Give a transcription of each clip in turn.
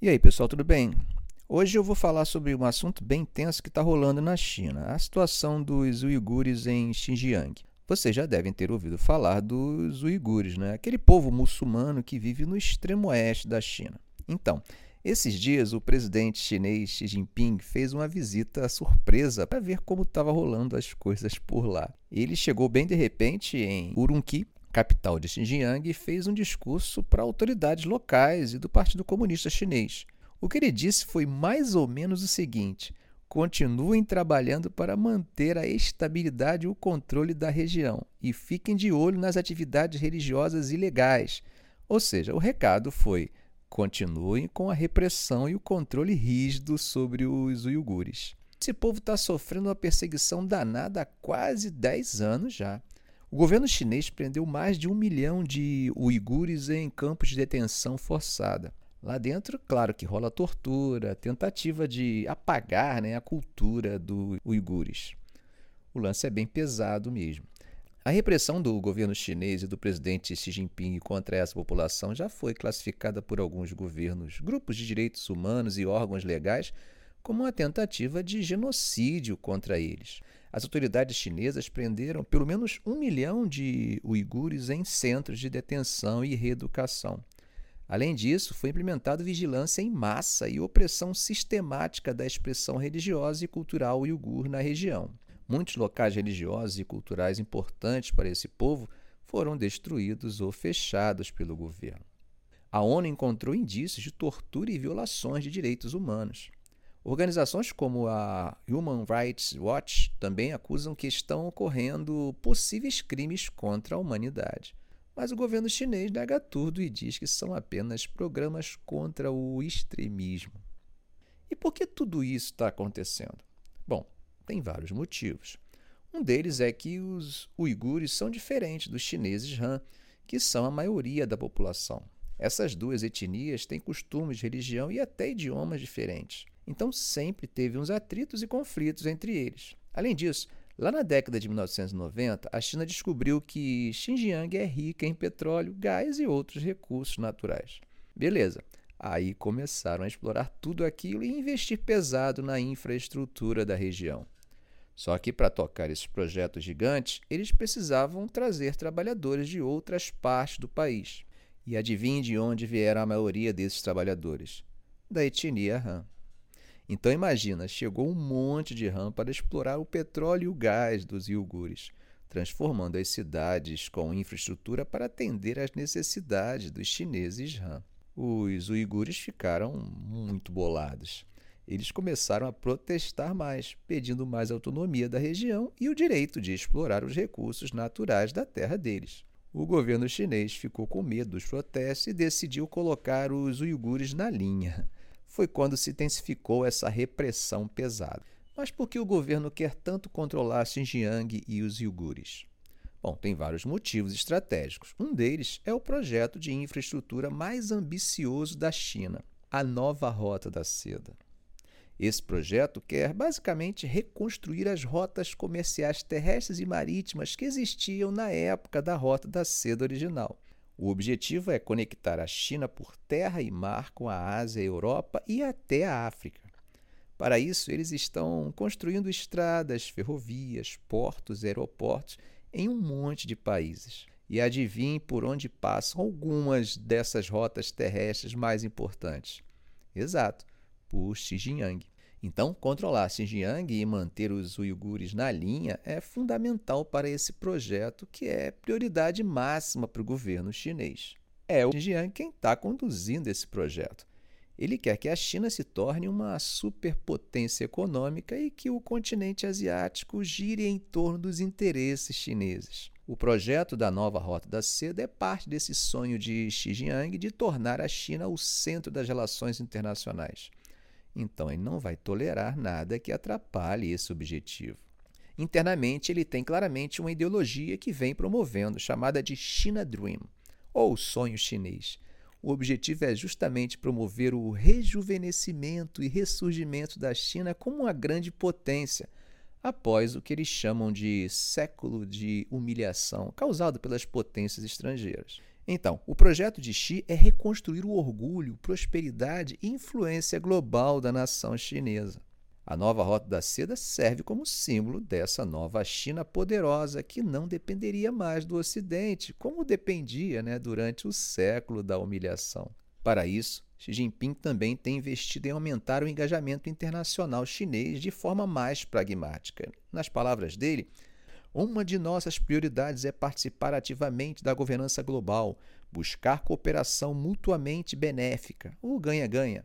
E aí, pessoal, tudo bem? Hoje eu vou falar sobre um assunto bem tenso que está rolando na China, a situação dos uigures em Xinjiang. Vocês já devem ter ouvido falar dos uigures, né? aquele povo muçulmano que vive no extremo oeste da China. Então, esses dias o presidente chinês Xi Jinping fez uma visita surpresa para ver como estava rolando as coisas por lá. Ele chegou bem de repente em Urumqi, capital de Xinjiang, fez um discurso para autoridades locais e do Partido Comunista Chinês. O que ele disse foi mais ou menos o seguinte: continuem trabalhando para manter a estabilidade e o controle da região e fiquem de olho nas atividades religiosas ilegais. Ou seja, o recado foi: continuem com a repressão e o controle rígido sobre os uigures. Esse povo está sofrendo uma perseguição danada há quase 10 anos já. O governo chinês prendeu mais de um milhão de uigures em campos de detenção forçada. Lá dentro, claro que rola tortura, tentativa de apagar né, a cultura dos uigures. O lance é bem pesado mesmo. A repressão do governo chinês e do presidente Xi Jinping contra essa população já foi classificada por alguns governos, grupos de direitos humanos e órgãos legais como uma tentativa de genocídio contra eles. As autoridades chinesas prenderam pelo menos um milhão de uigures em centros de detenção e reeducação. Além disso, foi implementada vigilância em massa e opressão sistemática da expressão religiosa e cultural uigur na região. Muitos locais religiosos e culturais importantes para esse povo foram destruídos ou fechados pelo governo. A ONU encontrou indícios de tortura e violações de direitos humanos. Organizações como a Human Rights Watch também acusam que estão ocorrendo possíveis crimes contra a humanidade. Mas o governo chinês nega tudo e diz que são apenas programas contra o extremismo. E por que tudo isso está acontecendo? Bom, tem vários motivos. Um deles é que os uigures são diferentes dos chineses Han, que são a maioria da população. Essas duas etnias têm costumes, religião e até idiomas diferentes. Então sempre teve uns atritos e conflitos entre eles. Além disso, lá na década de 1990, a China descobriu que Xinjiang é rica em petróleo, gás e outros recursos naturais. Beleza. Aí começaram a explorar tudo aquilo e investir pesado na infraestrutura da região. Só que para tocar esses projetos gigantes, eles precisavam trazer trabalhadores de outras partes do país. E adivinhe de onde vieram a maioria desses trabalhadores? Da etnia Han. Então imagina, chegou um monte de Han para explorar o petróleo e o gás dos iugures, transformando as cidades com infraestrutura para atender às necessidades dos chineses Han. Os uigures ficaram muito bolados eles começaram a protestar mais, pedindo mais autonomia da região e o direito de explorar os recursos naturais da terra deles. O governo chinês ficou com medo dos protestos e decidiu colocar os uigures na linha. Foi quando se intensificou essa repressão pesada. Mas por que o governo quer tanto controlar Xinjiang e os uigures? Bom, tem vários motivos estratégicos. Um deles é o projeto de infraestrutura mais ambicioso da China, a Nova Rota da Seda. Esse projeto quer basicamente reconstruir as rotas comerciais terrestres e marítimas que existiam na época da Rota da Seda original. O objetivo é conectar a China por terra e mar com a Ásia, a Europa e até a África. Para isso, eles estão construindo estradas, ferrovias, portos, aeroportos em um monte de países. E adivinhe por onde passam algumas dessas rotas terrestres mais importantes. Exato, por Xinjiang. Então, controlar Xinjiang e manter os uigures na linha é fundamental para esse projeto, que é prioridade máxima para o governo chinês. É o Xinjiang quem está conduzindo esse projeto. Ele quer que a China se torne uma superpotência econômica e que o continente asiático gire em torno dos interesses chineses. O projeto da nova Rota da Seda é parte desse sonho de Xi Jinping de tornar a China o centro das relações internacionais. Então, ele não vai tolerar nada que atrapalhe esse objetivo. Internamente, ele tem claramente uma ideologia que vem promovendo, chamada de China Dream, ou sonho chinês. O objetivo é justamente promover o rejuvenescimento e ressurgimento da China como uma grande potência, após o que eles chamam de século de humilhação causado pelas potências estrangeiras. Então, o projeto de Xi é reconstruir o orgulho, prosperidade e influência global da nação chinesa. A nova Rota da Seda serve como símbolo dessa nova China poderosa que não dependeria mais do Ocidente, como dependia né, durante o século da humilhação. Para isso, Xi Jinping também tem investido em aumentar o engajamento internacional chinês de forma mais pragmática. Nas palavras dele, uma de nossas prioridades é participar ativamente da governança global, buscar cooperação mutuamente benéfica, o ganha-ganha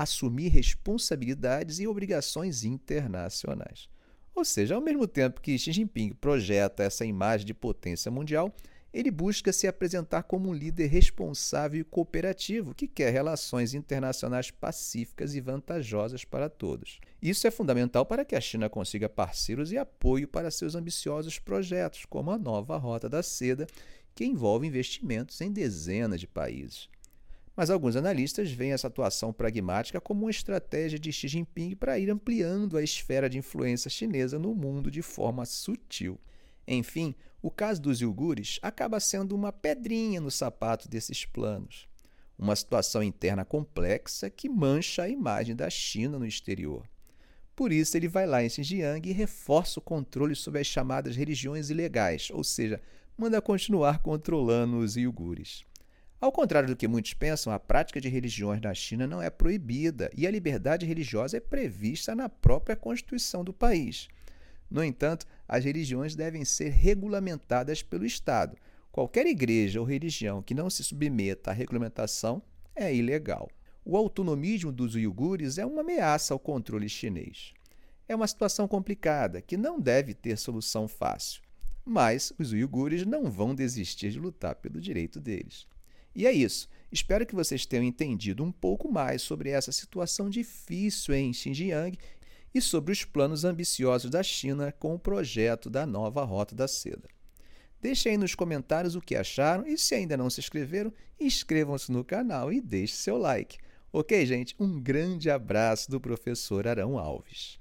assumir responsabilidades e obrigações internacionais. Ou seja, ao mesmo tempo que Xi Jinping projeta essa imagem de potência mundial, ele busca se apresentar como um líder responsável e cooperativo que quer relações internacionais pacíficas e vantajosas para todos. Isso é fundamental para que a China consiga parceiros e apoio para seus ambiciosos projetos, como a nova Rota da Seda, que envolve investimentos em dezenas de países. Mas alguns analistas veem essa atuação pragmática como uma estratégia de Xi Jinping para ir ampliando a esfera de influência chinesa no mundo de forma sutil. Enfim, o caso dos iugures acaba sendo uma pedrinha no sapato desses planos. Uma situação interna complexa que mancha a imagem da China no exterior. Por isso, ele vai lá em Xinjiang e reforça o controle sobre as chamadas religiões ilegais, ou seja, manda continuar controlando os iugures. Ao contrário do que muitos pensam, a prática de religiões na China não é proibida e a liberdade religiosa é prevista na própria Constituição do país. No entanto, as religiões devem ser regulamentadas pelo Estado. Qualquer igreja ou religião que não se submeta à regulamentação é ilegal. O autonomismo dos uigures é uma ameaça ao controle chinês. É uma situação complicada que não deve ter solução fácil, mas os uigures não vão desistir de lutar pelo direito deles. E é isso. Espero que vocês tenham entendido um pouco mais sobre essa situação difícil em Xinjiang e sobre os planos ambiciosos da China com o projeto da nova Rota da Seda. Deixem aí nos comentários o que acharam e se ainda não se inscreveram, inscrevam-se no canal e deixe seu like. Ok, gente? Um grande abraço do professor Arão Alves.